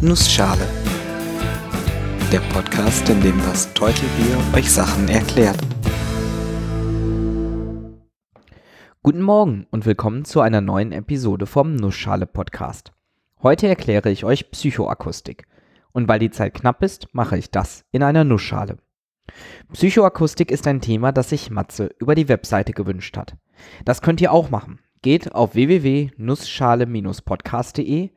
Nussschale. Der Podcast, in dem das Teutelbier euch Sachen erklärt. Guten Morgen und willkommen zu einer neuen Episode vom Nussschale Podcast. Heute erkläre ich euch Psychoakustik. Und weil die Zeit knapp ist, mache ich das in einer Nussschale. Psychoakustik ist ein Thema, das sich Matze über die Webseite gewünscht hat. Das könnt ihr auch machen. Geht auf www.nussschale-podcast.de.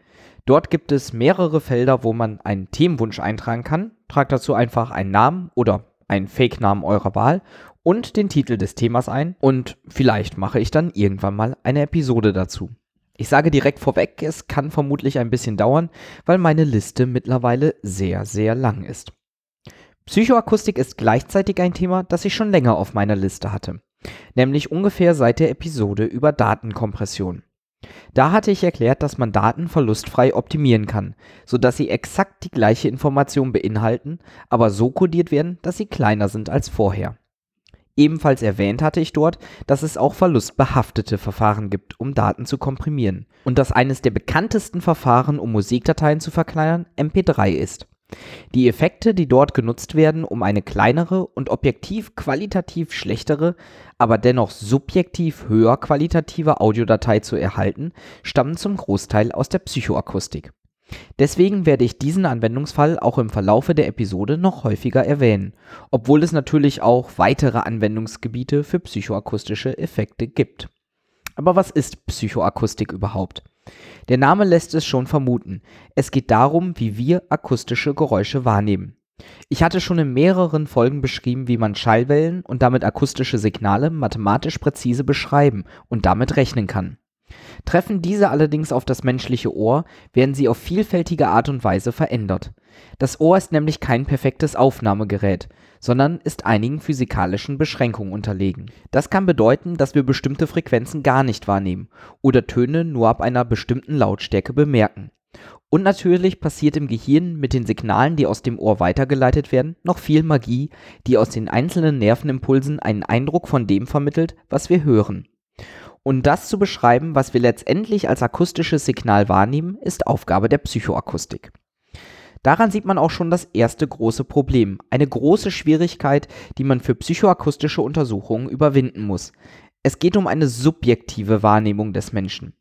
Dort gibt es mehrere Felder, wo man einen Themenwunsch eintragen kann. Tragt dazu einfach einen Namen oder einen Fake-Namen eurer Wahl und den Titel des Themas ein und vielleicht mache ich dann irgendwann mal eine Episode dazu. Ich sage direkt vorweg, es kann vermutlich ein bisschen dauern, weil meine Liste mittlerweile sehr, sehr lang ist. Psychoakustik ist gleichzeitig ein Thema, das ich schon länger auf meiner Liste hatte, nämlich ungefähr seit der Episode über Datenkompression. Da hatte ich erklärt, dass man Daten verlustfrei optimieren kann, sodass sie exakt die gleiche Information beinhalten, aber so codiert werden, dass sie kleiner sind als vorher. Ebenfalls erwähnt hatte ich dort, dass es auch verlustbehaftete Verfahren gibt, um Daten zu komprimieren und dass eines der bekanntesten Verfahren, um Musikdateien zu verkleinern, MP3 ist. Die Effekte, die dort genutzt werden, um eine kleinere und objektiv qualitativ schlechtere, aber dennoch subjektiv höher qualitative Audiodatei zu erhalten, stammen zum Großteil aus der Psychoakustik. Deswegen werde ich diesen Anwendungsfall auch im Verlaufe der Episode noch häufiger erwähnen, obwohl es natürlich auch weitere Anwendungsgebiete für psychoakustische Effekte gibt. Aber was ist Psychoakustik überhaupt? Der Name lässt es schon vermuten. Es geht darum, wie wir akustische Geräusche wahrnehmen. Ich hatte schon in mehreren Folgen beschrieben, wie man Schallwellen und damit akustische Signale mathematisch präzise beschreiben und damit rechnen kann. Treffen diese allerdings auf das menschliche Ohr, werden sie auf vielfältige Art und Weise verändert. Das Ohr ist nämlich kein perfektes Aufnahmegerät, sondern ist einigen physikalischen Beschränkungen unterlegen. Das kann bedeuten, dass wir bestimmte Frequenzen gar nicht wahrnehmen oder Töne nur ab einer bestimmten Lautstärke bemerken. Und natürlich passiert im Gehirn mit den Signalen, die aus dem Ohr weitergeleitet werden, noch viel Magie, die aus den einzelnen Nervenimpulsen einen Eindruck von dem vermittelt, was wir hören. Und das zu beschreiben, was wir letztendlich als akustisches Signal wahrnehmen, ist Aufgabe der Psychoakustik. Daran sieht man auch schon das erste große Problem, eine große Schwierigkeit, die man für psychoakustische Untersuchungen überwinden muss. Es geht um eine subjektive Wahrnehmung des Menschen.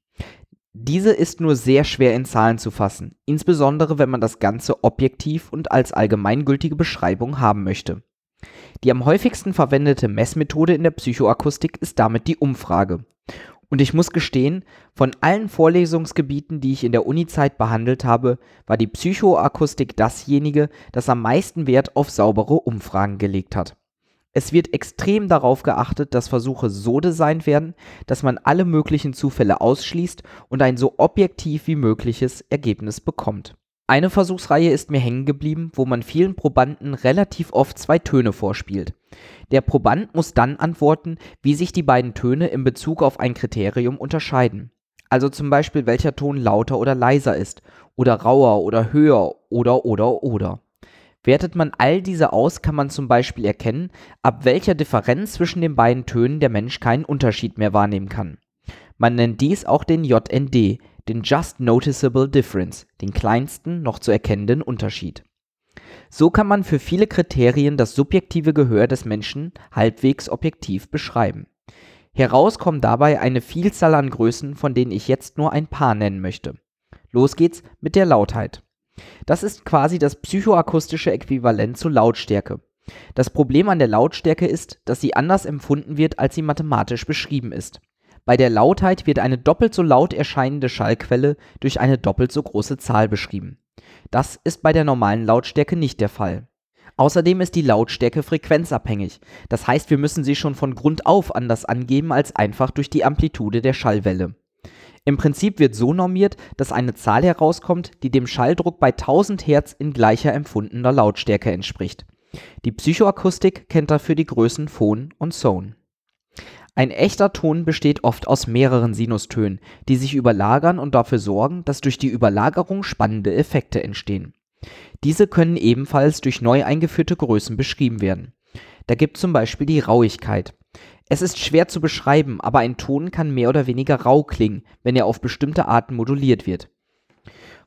Diese ist nur sehr schwer in Zahlen zu fassen, insbesondere wenn man das Ganze objektiv und als allgemeingültige Beschreibung haben möchte. Die am häufigsten verwendete Messmethode in der Psychoakustik ist damit die Umfrage. Und ich muss gestehen, von allen Vorlesungsgebieten, die ich in der Unizeit behandelt habe, war die Psychoakustik dasjenige, das am meisten Wert auf saubere Umfragen gelegt hat. Es wird extrem darauf geachtet, dass Versuche so designt werden, dass man alle möglichen Zufälle ausschließt und ein so objektiv wie mögliches Ergebnis bekommt. Eine Versuchsreihe ist mir hängen geblieben, wo man vielen Probanden relativ oft zwei Töne vorspielt. Der Proband muss dann antworten, wie sich die beiden Töne in Bezug auf ein Kriterium unterscheiden. Also zum Beispiel welcher Ton lauter oder leiser ist, oder rauer oder höher oder oder oder. Wertet man all diese aus, kann man zum Beispiel erkennen, ab welcher Differenz zwischen den beiden Tönen der Mensch keinen Unterschied mehr wahrnehmen kann. Man nennt dies auch den JND, den Just Noticeable Difference, den kleinsten noch zu erkennenden Unterschied. So kann man für viele Kriterien das subjektive Gehör des Menschen halbwegs objektiv beschreiben. Heraus kommen dabei eine Vielzahl an Größen, von denen ich jetzt nur ein paar nennen möchte. Los geht's mit der Lautheit. Das ist quasi das psychoakustische Äquivalent zur Lautstärke. Das Problem an der Lautstärke ist, dass sie anders empfunden wird, als sie mathematisch beschrieben ist. Bei der Lautheit wird eine doppelt so laut erscheinende Schallquelle durch eine doppelt so große Zahl beschrieben. Das ist bei der normalen Lautstärke nicht der Fall. Außerdem ist die Lautstärke frequenzabhängig, das heißt wir müssen sie schon von Grund auf anders angeben als einfach durch die Amplitude der Schallwelle. Im Prinzip wird so normiert, dass eine Zahl herauskommt, die dem Schalldruck bei 1000 Hertz in gleicher empfundener Lautstärke entspricht. Die Psychoakustik kennt dafür die Größen Phon und Zone. Ein echter Ton besteht oft aus mehreren Sinustönen, die sich überlagern und dafür sorgen, dass durch die Überlagerung spannende Effekte entstehen. Diese können ebenfalls durch neu eingeführte Größen beschrieben werden. Da gibt zum Beispiel die Rauigkeit. Es ist schwer zu beschreiben, aber ein Ton kann mehr oder weniger rau klingen, wenn er auf bestimmte Arten moduliert wird.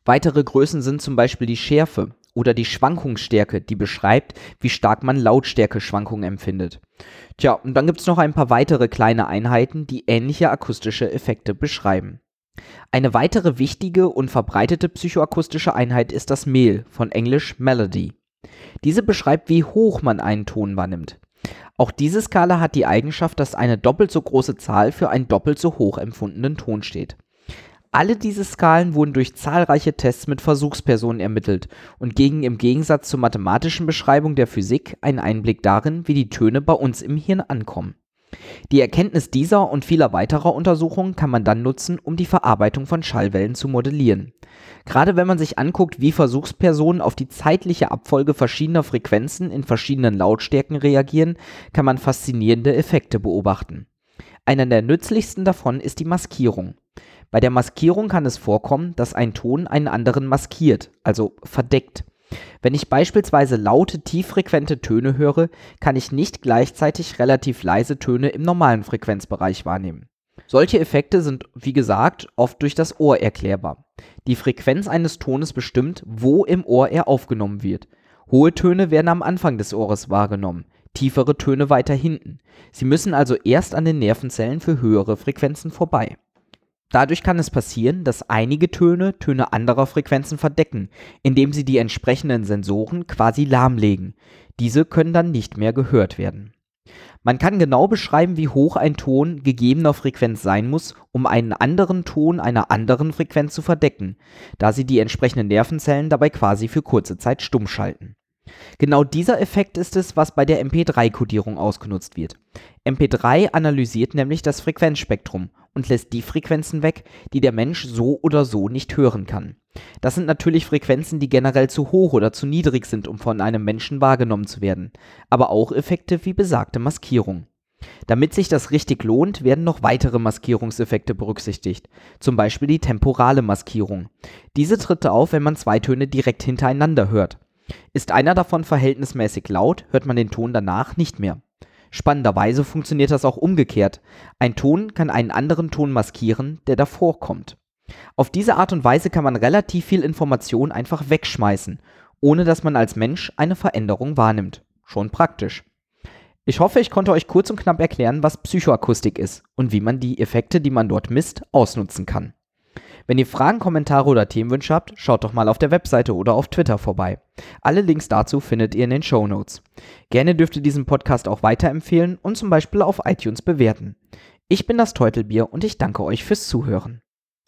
Weitere Größen sind zum Beispiel die Schärfe oder die Schwankungsstärke, die beschreibt, wie stark man Lautstärke-Schwankungen empfindet. Tja, und dann gibt es noch ein paar weitere kleine Einheiten, die ähnliche akustische Effekte beschreiben. Eine weitere wichtige und verbreitete psychoakustische Einheit ist das Mehl, von Englisch Melody. Diese beschreibt, wie hoch man einen Ton wahrnimmt. Auch diese Skala hat die Eigenschaft, dass eine doppelt so große Zahl für einen doppelt so hoch empfundenen Ton steht. Alle diese Skalen wurden durch zahlreiche Tests mit Versuchspersonen ermittelt und geben im Gegensatz zur mathematischen Beschreibung der Physik einen Einblick darin, wie die Töne bei uns im Hirn ankommen. Die Erkenntnis dieser und vieler weiterer Untersuchungen kann man dann nutzen, um die Verarbeitung von Schallwellen zu modellieren. Gerade wenn man sich anguckt, wie Versuchspersonen auf die zeitliche Abfolge verschiedener Frequenzen in verschiedenen Lautstärken reagieren, kann man faszinierende Effekte beobachten. Einer der nützlichsten davon ist die Maskierung. Bei der Maskierung kann es vorkommen, dass ein Ton einen anderen maskiert, also verdeckt. Wenn ich beispielsweise laute, tieffrequente Töne höre, kann ich nicht gleichzeitig relativ leise Töne im normalen Frequenzbereich wahrnehmen. Solche Effekte sind, wie gesagt, oft durch das Ohr erklärbar. Die Frequenz eines Tones bestimmt, wo im Ohr er aufgenommen wird. Hohe Töne werden am Anfang des Ohres wahrgenommen, tiefere Töne weiter hinten. Sie müssen also erst an den Nervenzellen für höhere Frequenzen vorbei. Dadurch kann es passieren, dass einige Töne Töne anderer Frequenzen verdecken, indem sie die entsprechenden Sensoren quasi lahmlegen. Diese können dann nicht mehr gehört werden. Man kann genau beschreiben, wie hoch ein Ton gegebener Frequenz sein muss, um einen anderen Ton einer anderen Frequenz zu verdecken, da sie die entsprechenden Nervenzellen dabei quasi für kurze Zeit stumm schalten. Genau dieser Effekt ist es, was bei der MP3-Kodierung ausgenutzt wird. MP3 analysiert nämlich das Frequenzspektrum und lässt die Frequenzen weg, die der Mensch so oder so nicht hören kann. Das sind natürlich Frequenzen, die generell zu hoch oder zu niedrig sind, um von einem Menschen wahrgenommen zu werden, aber auch Effekte wie besagte Maskierung. Damit sich das richtig lohnt, werden noch weitere Maskierungseffekte berücksichtigt, zum Beispiel die temporale Maskierung. Diese tritt auf, wenn man zwei Töne direkt hintereinander hört. Ist einer davon verhältnismäßig laut, hört man den Ton danach nicht mehr. Spannenderweise funktioniert das auch umgekehrt. Ein Ton kann einen anderen Ton maskieren, der davor kommt. Auf diese Art und Weise kann man relativ viel Information einfach wegschmeißen, ohne dass man als Mensch eine Veränderung wahrnimmt. Schon praktisch. Ich hoffe, ich konnte euch kurz und knapp erklären, was Psychoakustik ist und wie man die Effekte, die man dort misst, ausnutzen kann. Wenn ihr Fragen, Kommentare oder Themenwünsche habt, schaut doch mal auf der Webseite oder auf Twitter vorbei. Alle Links dazu findet ihr in den Show Notes. Gerne dürft ihr diesen Podcast auch weiterempfehlen und zum Beispiel auf iTunes bewerten. Ich bin das Teutelbier und ich danke euch fürs Zuhören.